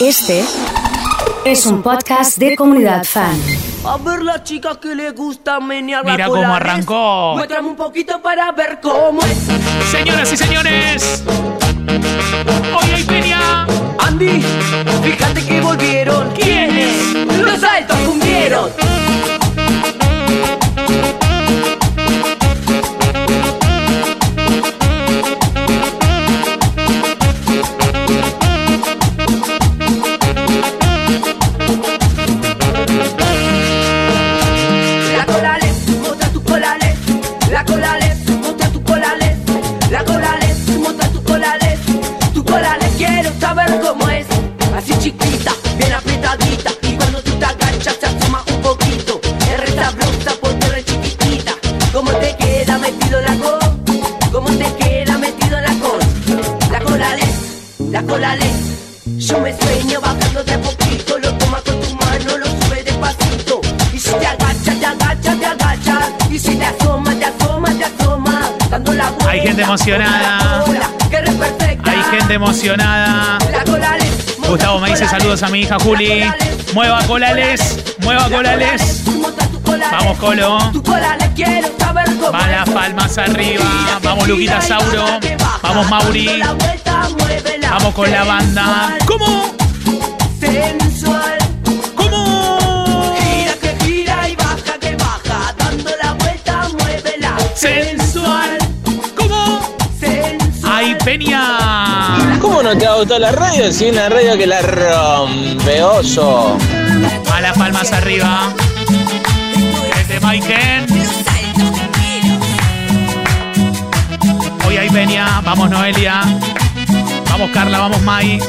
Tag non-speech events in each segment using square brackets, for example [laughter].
Este es un podcast de comunidad fan. A ver la chica que le gusta menear Mira cómo arrancó. Muéstrame un poquito para ver cómo es. Señoras y señores, hoy hay peña. Andy, fíjate que volvieron. ¿Quiénes? Los altos cumbieron. La colales. Yo me sueño bajando de a poquito. Lo toma con tu mano, lo sube despacito. Y si te agachas, te agachas, te agachas. Y si te asomas, te asomas, te asomas. Dando la vuelta. Hay gente emocionada. cola. Hay gente emocionada. La. Gustavo me dice saludos a mi hija Juli. Mueva colales, mueva colales. Vamos, Colo. Tu colales quiero saber cómo Va las palmas arriba. Vamos, Luquita Sauro. Vamos, Mauri. Vamos con la banda. ¿Cómo? Sensual. ¿Cómo? Gira que gira y baja que baja. Dando la vuelta, muévela. Sensual. ¿Cómo? Sensual. Hay peña. ¿Cómo no te ha gustado la radio? Si una radio que la rompe, oso. A las palmas arriba. Es de Maiken. Hoy hay peña. Vamos, Noelia. Vamos, Carla. Vamos, Mai.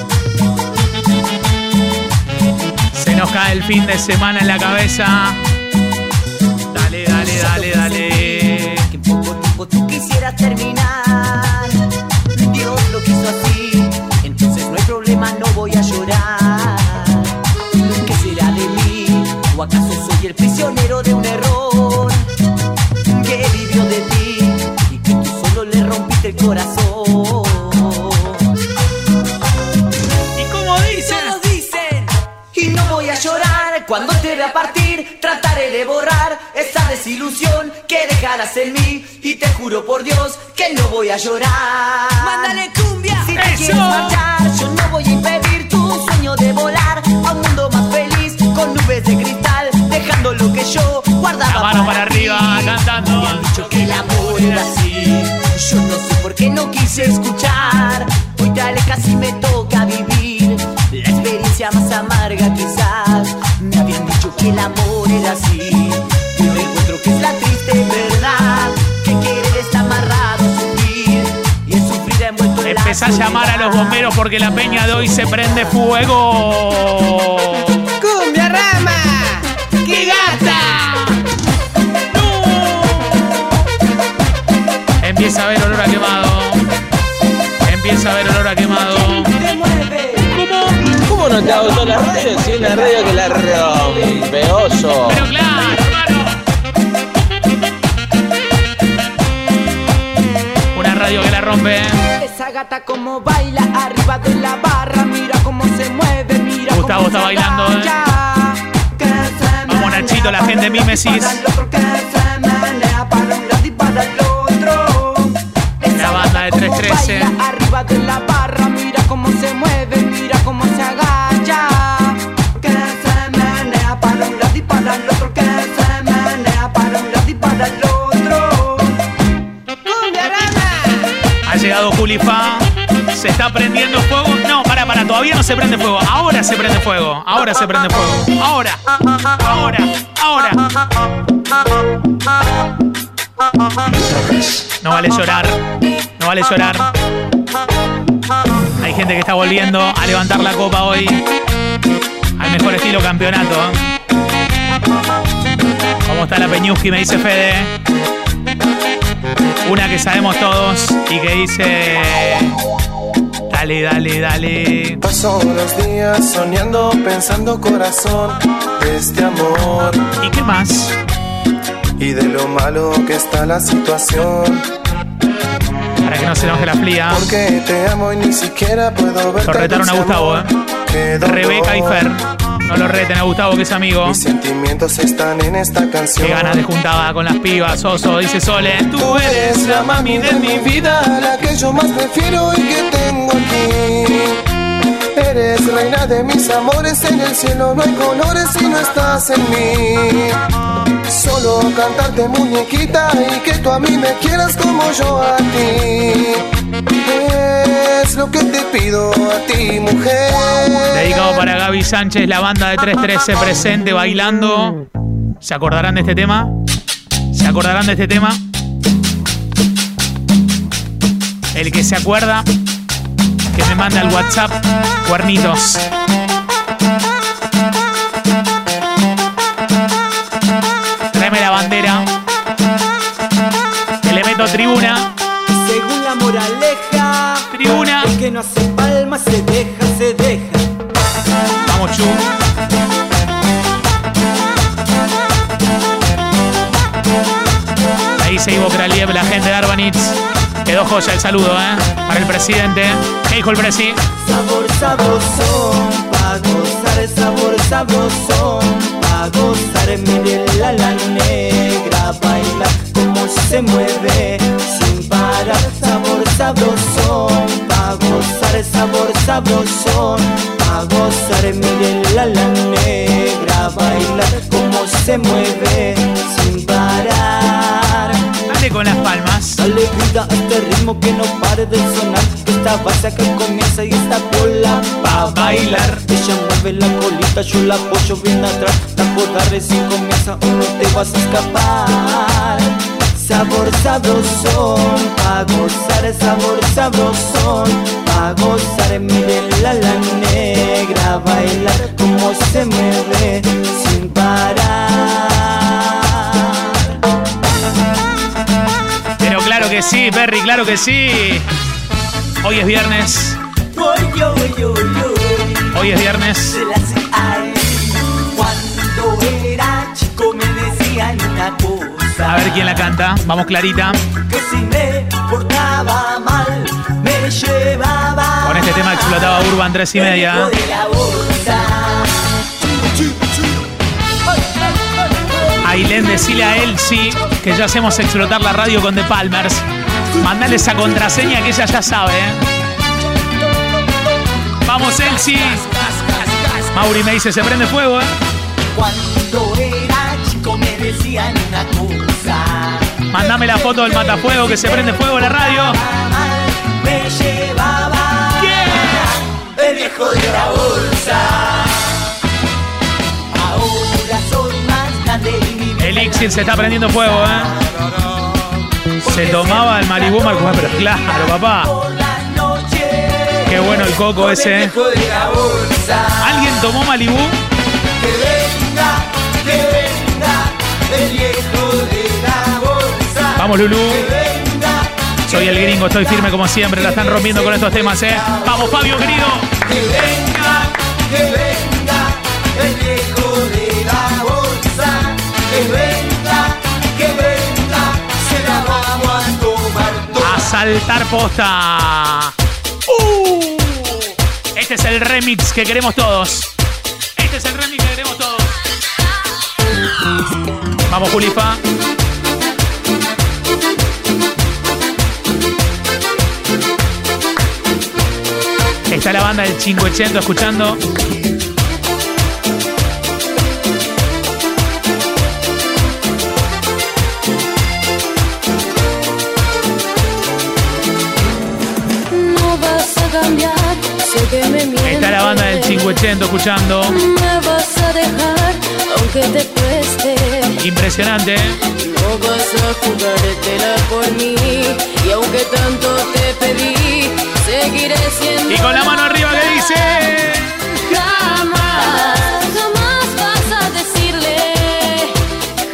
Se nos cae el fin de semana en la cabeza. Dale, dale, dale, dale. Que en poco tiempo tú quisieras terminar. Dios lo quiso así, entonces no hay problema, no voy a desilusión que dejarás en mí y te juro por Dios que no voy a llorar. Mándale cumbia. Si te ¡Eso! quieres marchar, yo no voy a impedir tu sueño de volar a un mundo más feliz con nubes de cristal, dejando lo que yo guardaba. La mano para ti. arriba, cantando. Me han dicho que el amor era así. Yo no sé por qué no quise escuchar. Hoy te alejas y me toca vivir la experiencia más amarga quizás. Me habían dicho que el amor era así. A llamar a los bomberos porque la peña de hoy se prende fuego. ¡Cumbia rama! ¡Qué gata! Empieza a ver olor a quemado. Empieza a ver olor a quemado. Mueve. ¿Cómo no te ha gustado la radio? Si una radio que la rompe, oso. Pero claro, hermano. Una radio que la rompe. Esa gata como baila arriba de la barra, mira cómo se mueve, mira Gustavo está bailando, ¿eh? Vamos, Nachito, la gente. Esa La banda de gata como 313. baila arriba de la barra, mira cómo se mueve, mira cómo se agacha. Que se menea para un lado y para el otro, que se menea para un lado y para el otro. Ha llegado Julifa. Está prendiendo fuego. No, para, para, todavía no se prende fuego. Ahora se prende fuego. Ahora se prende fuego. Ahora. Ahora. Ahora. No vale llorar. No vale llorar. Hay gente que está volviendo a levantar la copa hoy. Al mejor estilo campeonato. ¿Cómo está la Peñuski? Me dice Fede. Una que sabemos todos y que dice. Dale, dale, dale. Paso los días soñando, pensando corazón este amor ¿Y qué más? y de lo malo que está la situación. Para que no se enoje la flia. Porque te amo y ni siquiera puedo ver. Lo retaron a Gustavo, ¿eh? Rebeca y Fer. No lo reten a Gustavo, que es amigo. Mis sentimientos están en esta canción. Qué ganas de juntada con las pibas, Oso, dice Sole. Tú eres la mami de mi vida, la que yo más prefiero y que tengo aquí. Eres reina de mis amores, en el cielo no hay colores si no estás en mí. Solo cantarte muñequita y que tú a mí me quieras como yo a ti. Lo que te pido a ti, mujer. Dedicado para Gaby Sánchez, la banda de 313 presente bailando. ¿Se acordarán de este tema? ¿Se acordarán de este tema? El que se acuerda, que me manda al WhatsApp cuernitos. Tráeme la bandera. Que le meto tribuna. Según la moraleja, se deja, se deja. Vamos, Chu. Ahí se Ivo Kraliev, la gente de Arbanitz. Quedó joya el saludo, ¿eh? Para el presidente. ¿Qué dijo el presi? Sabor sabrosón, pa' gozar sabor sabrosón, Dale vida a este ritmo que no pare de sonar. Esta base que comienza y esta bola pa' bailar. Ella mueve la colita, yo la apoyo bien atrás. La puedo recién comienza o no te vas a escapar. Sabor sabrosón, pa' gozar sabor sabrosón Pa' gozar, mire la la negra Bailar como se mueve sin parar claro que sí, Perry, claro que sí. Hoy es viernes. Oy, oy, oy, oy. Hoy es viernes. se las hay. Cuando era chico me decían una cosa. A ver quién la canta. Vamos, Clarita. Que si me portaba mal, me llevaba. Con este tema explotaba Urban 3 y media. Ailén, decile a Elsie que ya hacemos explotar la radio con The Palmers. Mandale esa contraseña que ella ya sabe. ¿eh? Vamos, Elsie. Mauri me dice, se prende fuego, ¿eh? Cuando era chico me decían una cosa. Mándame la foto del matafuego que se prende fuego en la radio. Me llevaba. El viejo de la bolsa. Ahora soy más grande y Elixir se está prendiendo fuego, ¿eh? Se tomaba el Malibú Marcos, [laughs] pero claro, papá. Qué bueno el coco ese, ¿eh? ¿Alguien tomó Malibú? Que venga, que venga el viejo de la bolsa. Vamos, venga, Soy el gringo, estoy firme como siempre. La están rompiendo con estos temas, ¿eh? Vamos, Fabio, querido. que venga, que venga el viejo a saltar posta. ¡Uh! Este es el remix que queremos todos. Este es el remix que queremos todos. Vamos, Julifa. Está la banda del 580 escuchando. Está la banda del 580 escuchando. Me vas a dejar, aunque te cueste. Impresionante, ¿eh? No vas a jugártela por mí. Y aunque tanto te pedí, seguiré siendo. Y con la mano arriba que dice. Jamás, jamás vas a decirle.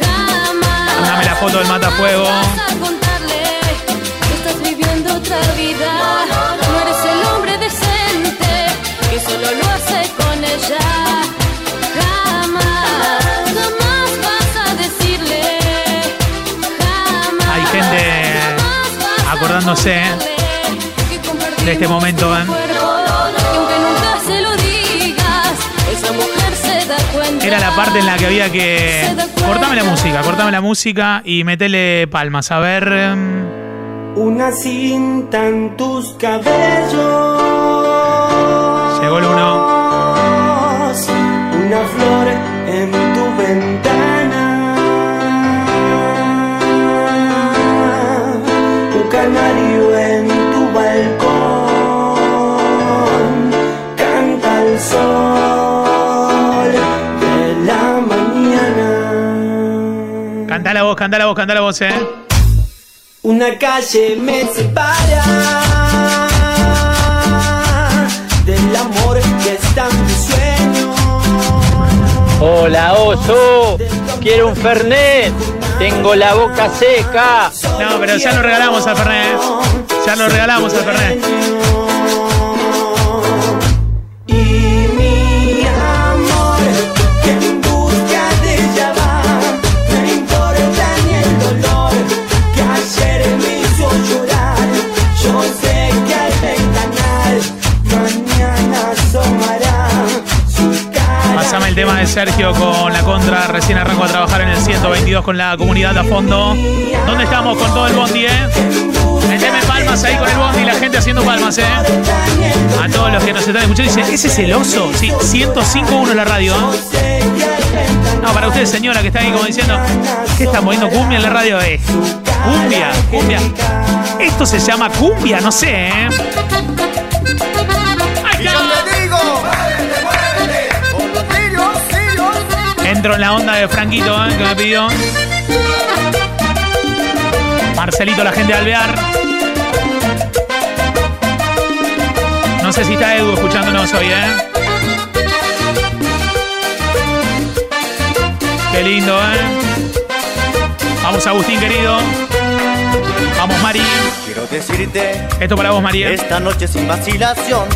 Jamás. Dame la foto del matafuego. Vas a contarle que estás viviendo otra vida. acordándose ¿eh? de este momento, ¿eh? Era la parte en la que había que. Cortame la música, cortame la música y metele palmas. A ver. Em, Una cinta en tus cabellos. Llegó el uno. En tu balcón. Canta el sol de la mañana. Cantá la voz, cantá la voz, cantá la voz, eh. Una calle me separa del amor que está en mi sueño. Hola, oso. Quiero un Fernet. Tengo la boca seca. No, pero ya lo regalamos al Fernet. eh. Ya lo regalamos al Fernet. Tema de Sergio con la contra. Recién arranco a trabajar en el 122 con la comunidad a fondo. ¿Dónde estamos con todo el bondi, eh? Meteme palmas ahí con el bondi, la gente haciendo palmas, eh. A todos los que nos están escuchando. Dicen, ¿ese es el oso? Sí, 105.1 en la radio. ¿eh? No, para usted, señora, que está ahí como diciendo, ¿qué están poniendo cumbia en la radio? Eh, cumbia, cumbia. Esto se llama cumbia, no sé, ¿eh? En la onda de Franquito, ¿eh? que me pidió. Marcelito, la gente de Alvear. No sé si está Edu escuchándonos hoy, ¿eh? Qué lindo, ¿eh? Vamos, Agustín, querido. Vamos, Mari. Quiero decirte Esto para vos, María. esta noche sin vacilación.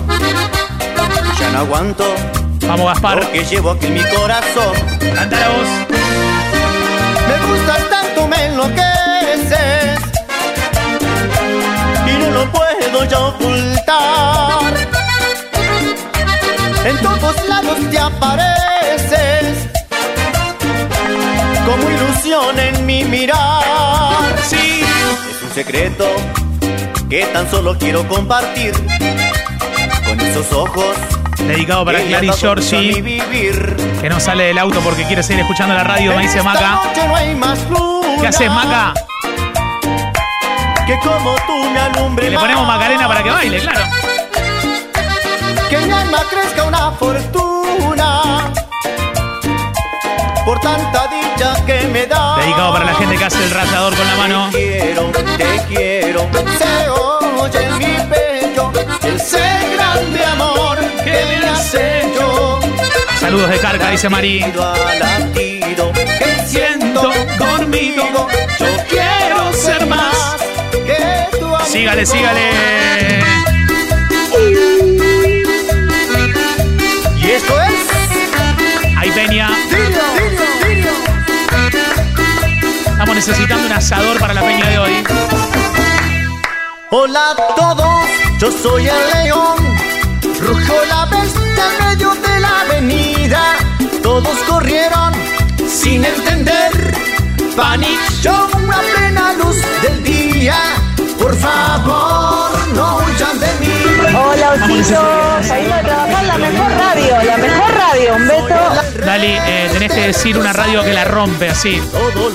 Ya no aguanto Vamos, Gaspar. lo que llevo aquí en mi corazón. Canta la voz. Me gustas tanto, me enloqueces. Y no lo puedo ya ocultar. En todos lados te apareces. Como ilusión en mi mirar. Sí. Es un secreto que tan solo quiero compartir. Ojos. Dedicado para Clary Giorgi, que no sale del auto porque quiere seguir escuchando la radio, me dice Maca. no ¿Qué haces, Maca? Que como tú me alumbre le ponemos. Macarena para que baile, claro. Que mi alma crezca una fortuna Por tanta dicha que me da Dedicado para la gente que hace el rastrador con la mano. Te quiero, te quiero Se oye en mi pecho Ese grande amor que me has hecho Saludos de Carca, dice Mari. Latido que siento conmigo Yo quiero ser más que tu amigo Sígale, sígale. Y esto es Ahí Peña. Estamos necesitando un asador para la peña de hoy. Hola a todos, yo soy el león. Rugió la bestia en medio de la avenida. Todos corrieron sin entender. Paniqueó a plena luz del día. Por favor, no huyan de mí. Hola, ositos. Salimos a trabajar la mejor radio, la mejor radio. Un beso. Dali, eh, tenés que decir una radio que la rompe así.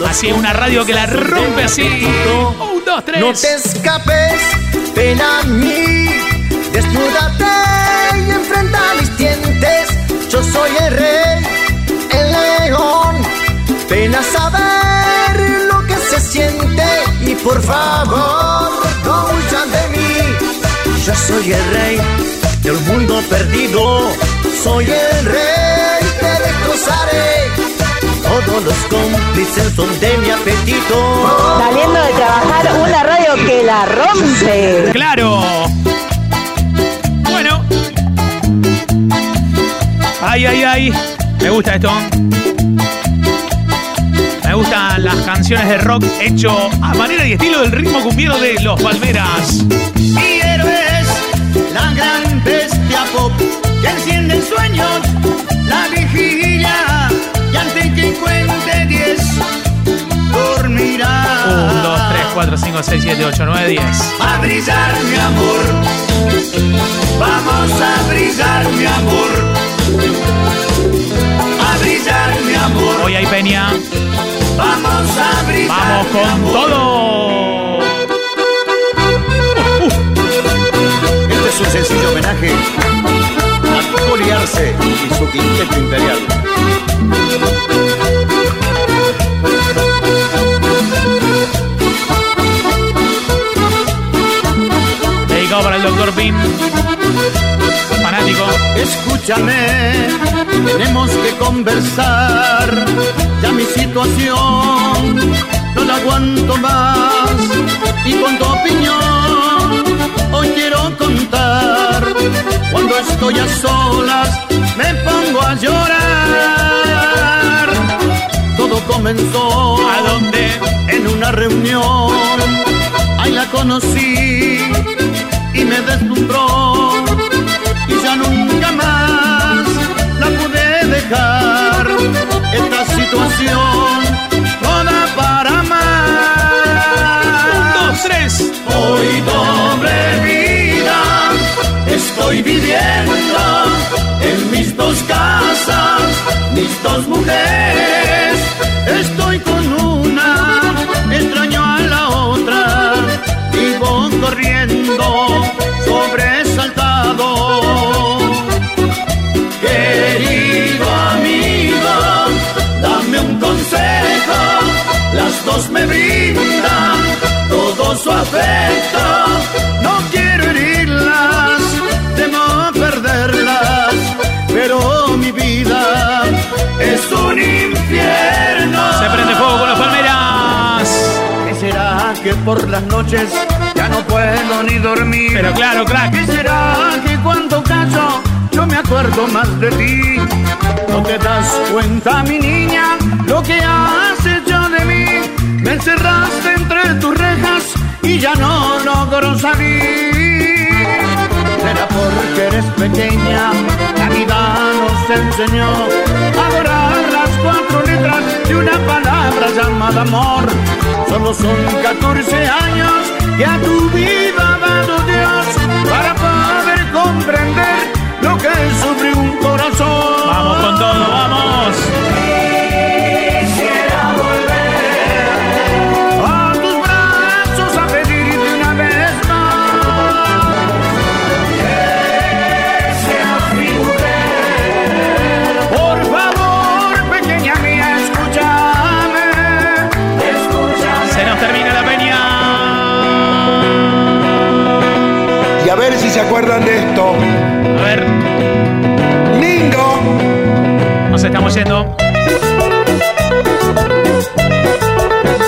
Así, una radio que la rompe así. Un, dos, tres. No te escapes, ven a mí. Desnúdate y enfrenta mis dientes. Yo soy el rey, el león. Ven a saber lo que se siente. Y por favor, no huyan de mí. Yo soy el rey de un mundo perdido. Soy el rey. Todos los cómplices son de mi apetito. Saliendo de trabajar, una radio que la rompe. Claro. Bueno. Ay, ay, ay. Me gusta esto. Me gustan las canciones de rock hecho a manera y estilo del ritmo cumbiero de Los Palmeras. Mi héroe es la gran bestia pop que enciende sueños, la vigilia delincuente 10 dormirá. 1, 2, 3, 4, 5, 6, 7, 8, 9, 10. A brillar, mi amor. Vamos a brillar, mi amor. A brillar, mi amor. Hoy hay peña. Vamos a brillar. Vamos con mi amor. todo. Este es un sencillo homenaje a Juli y su quinteto imperial. Pin. Fanático. Escúchame, tenemos que conversar. Ya mi situación no la aguanto más. Y con tu opinión hoy quiero contar. Cuando estoy a solas me pongo a llorar. Todo comenzó ¿A dónde? en una reunión. Ahí la conocí y me deslumbró y ya nunca más la pude dejar. Esta situación no da para más. Dos, tres. Hoy doble vida estoy viviendo en mis dos casas, mis dos mujeres. Me brindan todo su afecto. No quiero herirlas, temo perderlas, pero mi vida es un infierno. Se prende fuego con los palmeras. ¿Qué será que por las noches ya no puedo ni dormir? Pero claro, crack. ¿Qué será que cuando caso yo me acuerdo más de ti? ¿No te das cuenta, mi niña, lo que has hecho encerraste entre tus rejas y ya no logro salir. Será porque eres pequeña, la vida nos enseñó a adorar las cuatro letras de una palabra llamada amor. Solo son 14 años que a tu vida ha dado Dios para poder comprender lo que sufre un corazón. Vamos con todo, vamos. Se acuerdan de esto. A ver, Mingo. nos estamos yendo.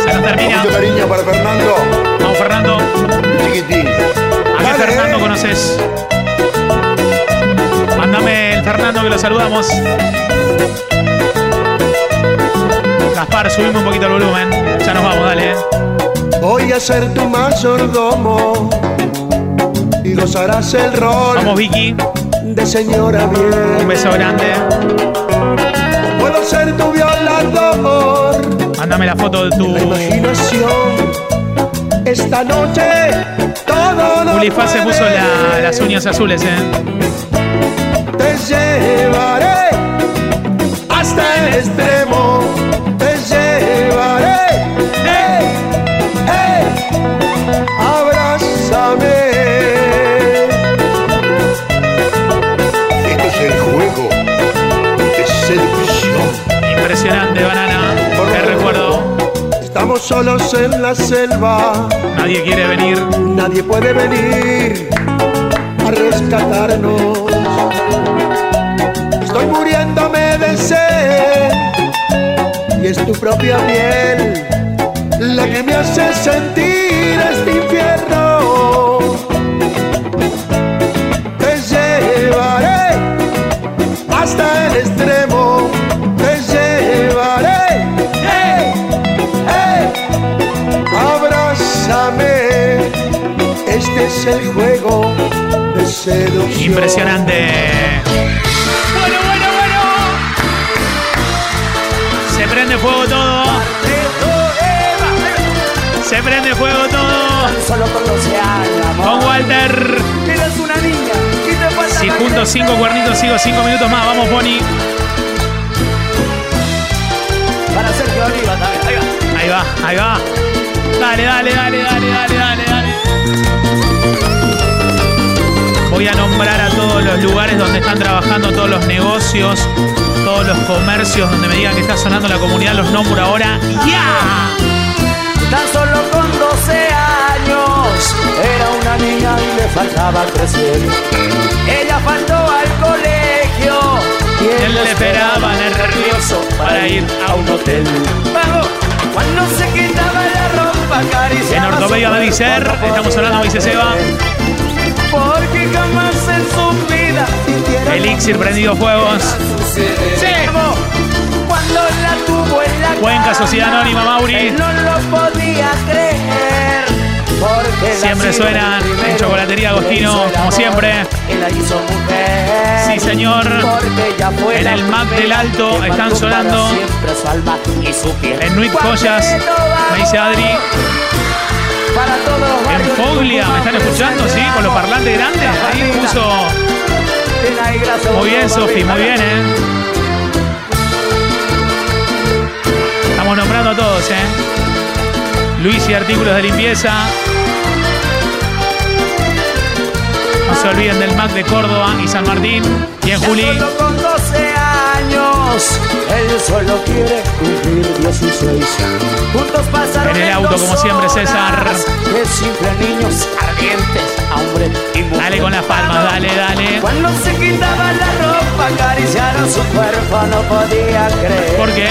Se nos termina. Mucho cariño para Fernando. Vamos, Fernando. Chiquitín. ¿A qué Fernando eh. conoces? Mándame el Fernando que lo saludamos. Gaspar, subimos un poquito el volumen. Ya nos vamos, dale. eh. Voy a ser tu mayordomo gozarás el rol Vamos, Vicky. de señora bien. Un beso grande. Puedo ser tu violador, Mándame la foto de tu. la imaginación. Esta noche todo lo Julifa se puso la- las uñas azules, eh. Te llevaré hasta el extremo. Impresionante, banana. Qué recuerdo. Estamos solos en la selva. Nadie quiere venir. Nadie puede venir a rescatarnos. Estoy muriéndome de sed y es tu propia piel la que me hace sentir este infierno. Seducción. Impresionante. Bueno, bueno, bueno. Se prende fuego todo. Se prende fuego todo. solo con 12 años, amor. Con Walter. Eres una niña Si junto cinco cuernitos sigo cinco minutos más, vamos, Pony. Para Sergio Oliva también. Ahí va. Ahí va, ahí va. Dale, dale, dale, dale, dale, dale, dale. Voy a nombrar a todos los lugares donde están trabajando, todos los negocios, todos los comercios donde me digan que está sonando la comunidad, los nombro ahora. ¡Ya! Tan solo con 12 años era una niña y le faltaba crecer. Ella faltó al colegio y Él le esperaba nervioso para ir a un hotel. Vamos, cuando se quitaba la ropa En Ortopedia cuerpo, no estamos hablando, dice Seba. Porque jamás en su vida Elixir prendido fuegos. Vamos, Cuando la tuvo en la Cuenca, Sociedad Anónima, Mauri. no lo podía creer. Porque Siempre suenan en Chocolatería Agostino, como siempre. Sí, señor. En el Mac del Alto están sonando. para siempre su alma y su piel. En Nuit Joyas, me dice Adri. Para todos los En Foglia, ¿me están escuchando? Sí, con los parlantes grandes. Ahí puso. Muy bien, Sofi, muy bien, ¿eh? Estamos nombrando a todos, ¿eh? Luis y artículos de limpieza. No se olviden del MAC de Córdoba y San Martín. Bien, Juli. Solo con 12 años, él solo quiere cumplir 16. Juntos pasaron En el auto, como siempre, César. De simple niños ardientes hombre y mujer. Dale con las palmas, dale, dale. Cuando se quitaba la ropa, acariciaron su cuerpo, no podía creer. ¿Por qué?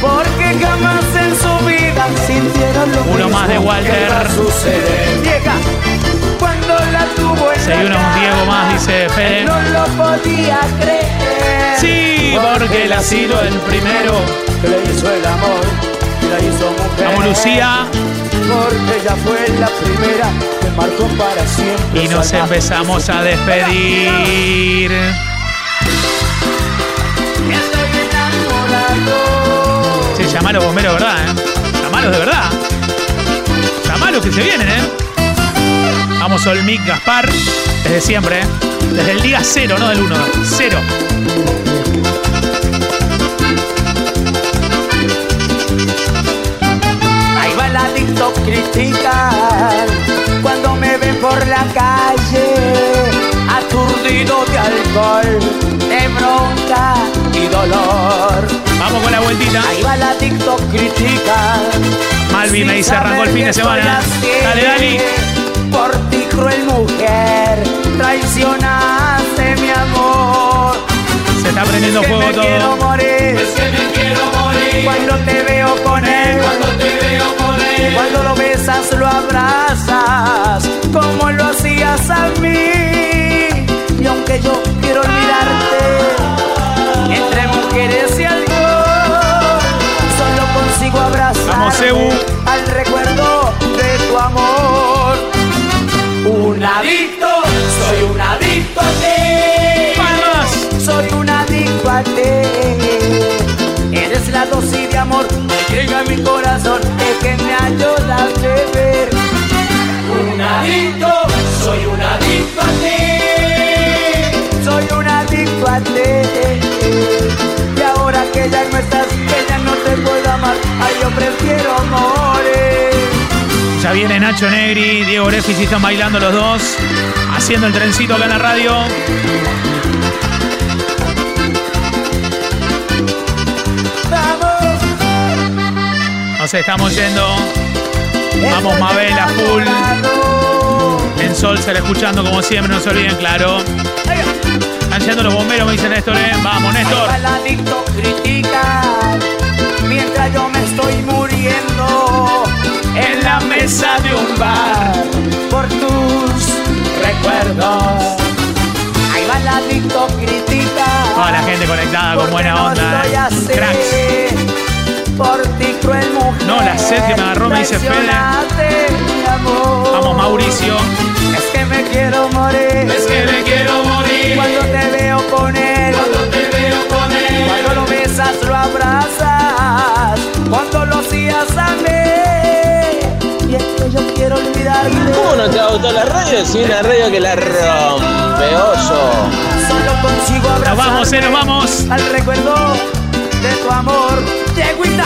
Porque jamás en su vida sintieron lo Uno mismo más de Walter. que va a suceder. Vieja, Se la dio un Diego más, dice Fede. No lo podía creer. Sí, porque él ha sido el primero. Que le hizo el amor, y la hizo mujer. Vamos, Lucía. Porque ella fue la primera que marcó para siempre. Y nos empezamos a despedir. Enamorado. Se llama los bomberos, ¿verdad? Eh? Llamalos de verdad. Llamalos que se vienen, ¿eh? Vamos, Olmic, Gaspar. Desde siempre, ¿eh? Desde el día cero, no del uno. Cero. Ahí va adicto criticar cuando me ven por la calle, aturdido de alcohol, de bronca y dolor. Vamos con la vueltita. Ahí va el adicto criticar. Malvin me dice, arrancó el fin de semana. Dale, Dani. Cruel mujer, traicionaste mi amor. Se está prendiendo Es que fuego quiero todo. morir. Es que me quiero morir. Cuando te veo con él. Cuando te veo con él. Cuando lo besas, lo abrazas. Como lo hacías a mí. La dosis de amor que llega a mi corazón y que me ayuda a beber. Un adicto, soy un adicto a ti. Soy un adicto a ti. Y ahora que ya no estás, que ya no te puedo amar, ay, yo prefiero morir. Ya viene Nacho Negri, Diego Grefis y están bailando los dos. Haciendo el trencito acá en la radio. Nos estamos yendo. Vamos, Mabel, a full. En Sol se la escuchando como siempre, no se olviden, claro. Están yendo los bomberos, me dice Néstor, ¿eh? Vamos, Néstor. Critica mientras yo me estoy muriendo en la mesa de un bar por tus recuerdos. Ahí va el adicto critica. Toda la gente conectada con buena onda. ¿eh? Cracks. Por ti cruel mujer. No, la sed que me agarró, me dice Fede. Vamos, Mauricio. Es que me quiero morir. Es que me quiero morir. Cuando te veo con él. Cuando te veo con él. Cuando lo besas, lo abrazas. Cuando lo hacías a mí. Y es que yo quiero olvidarte. no te gustó la radio? Sí, una radio que la rompe, oso. Solo consigo abrazar. Nos vamos, eh, nos vamos. Al recuerdo de tu amor. Yeguita.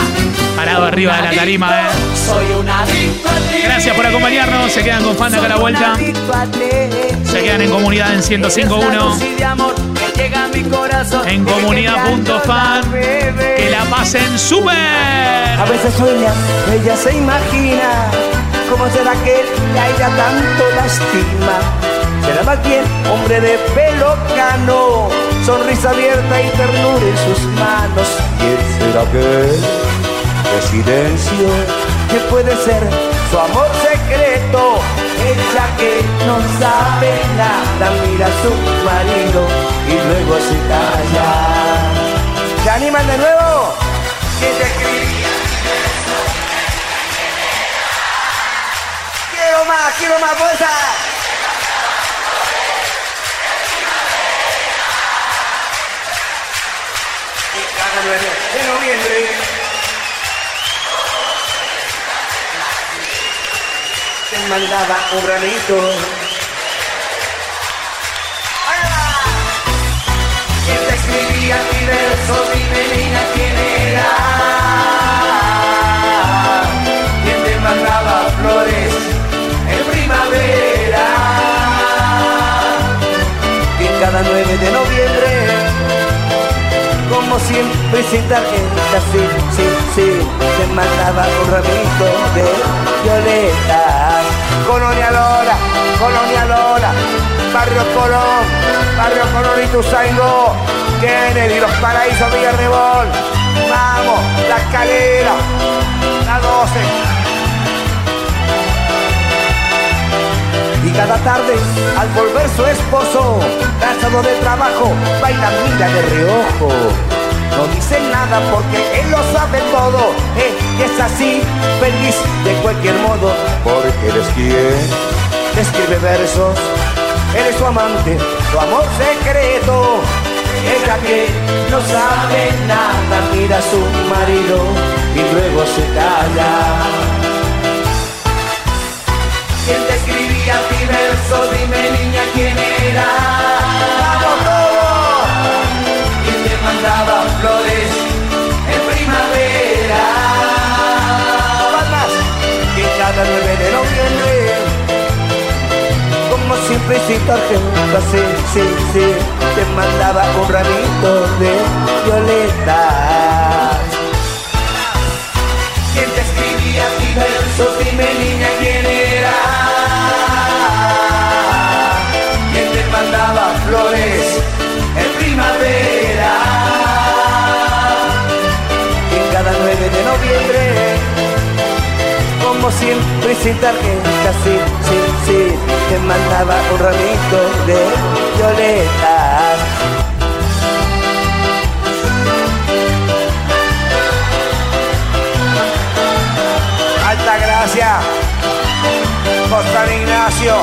Parado arriba de la tarima, eh. Soy un adicto a ti. Gracias por acompañarnos. Se quedan con Fanda acá a la vuelta. Se quedan en comunidad en 105.1. En comunidad.fan. Que la pasen súper. A veces sueña, ella se imagina cómo será que a ella tanto lastima. Será más bien hombre de pelo cano, sonrisa abierta y ternura en sus manos. ¿Quién será aquel de silencio que puede ser su amor secreto? Ella que no sabe nada, mira a su marido y luego se calla. ¿Se animan de nuevo? ¿Quién te escribía? Quiero más, quiero más fuerza. Mandaba un granito. ¿Quién te escribía mi verso? Dime niña quién era. ¿Quién te mandaba flores en primavera? Y cada 9 de noviembre, como siempre sin tarjeta, sí, sí, sí, te mandaba un ramito de violetas. Colonia Lora, Colonia Lora, Barrio Colón, Barrio Colón y Tuzango, Kennedy, Los Paraísos, Villarrebol, vamos, La Escalera, la 12. Y cada tarde, al volver su esposo, cansado de trabajo, baila mira de reojo. No dice nada porque él lo sabe todo. Eh, y es así, feliz de cualquier modo, porque él es quien escribe versos. Él es su amante, su amor secreto. Ella que no sabe nada, mira a su marido y luego se calla. ¿Quién te escribía mi verso? Dime niña quién era. Sin tarjeta, sí, sí, sí, te mandaba un ramito de violetas. ¿Quién te escribía mi verso? Dime niña quién era. ¿Quién te mandaba flores en primavera? Y cada 9 de noviembre, como siempre sin tarjeta, sí, sí, sí, te mandaba un ramito de violetas. Alta gracia. Costa Ignacio.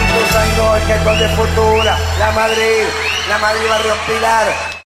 Ituzaingó, el Getón de Futura, La Madrid, La Madrid Barrio Pilar,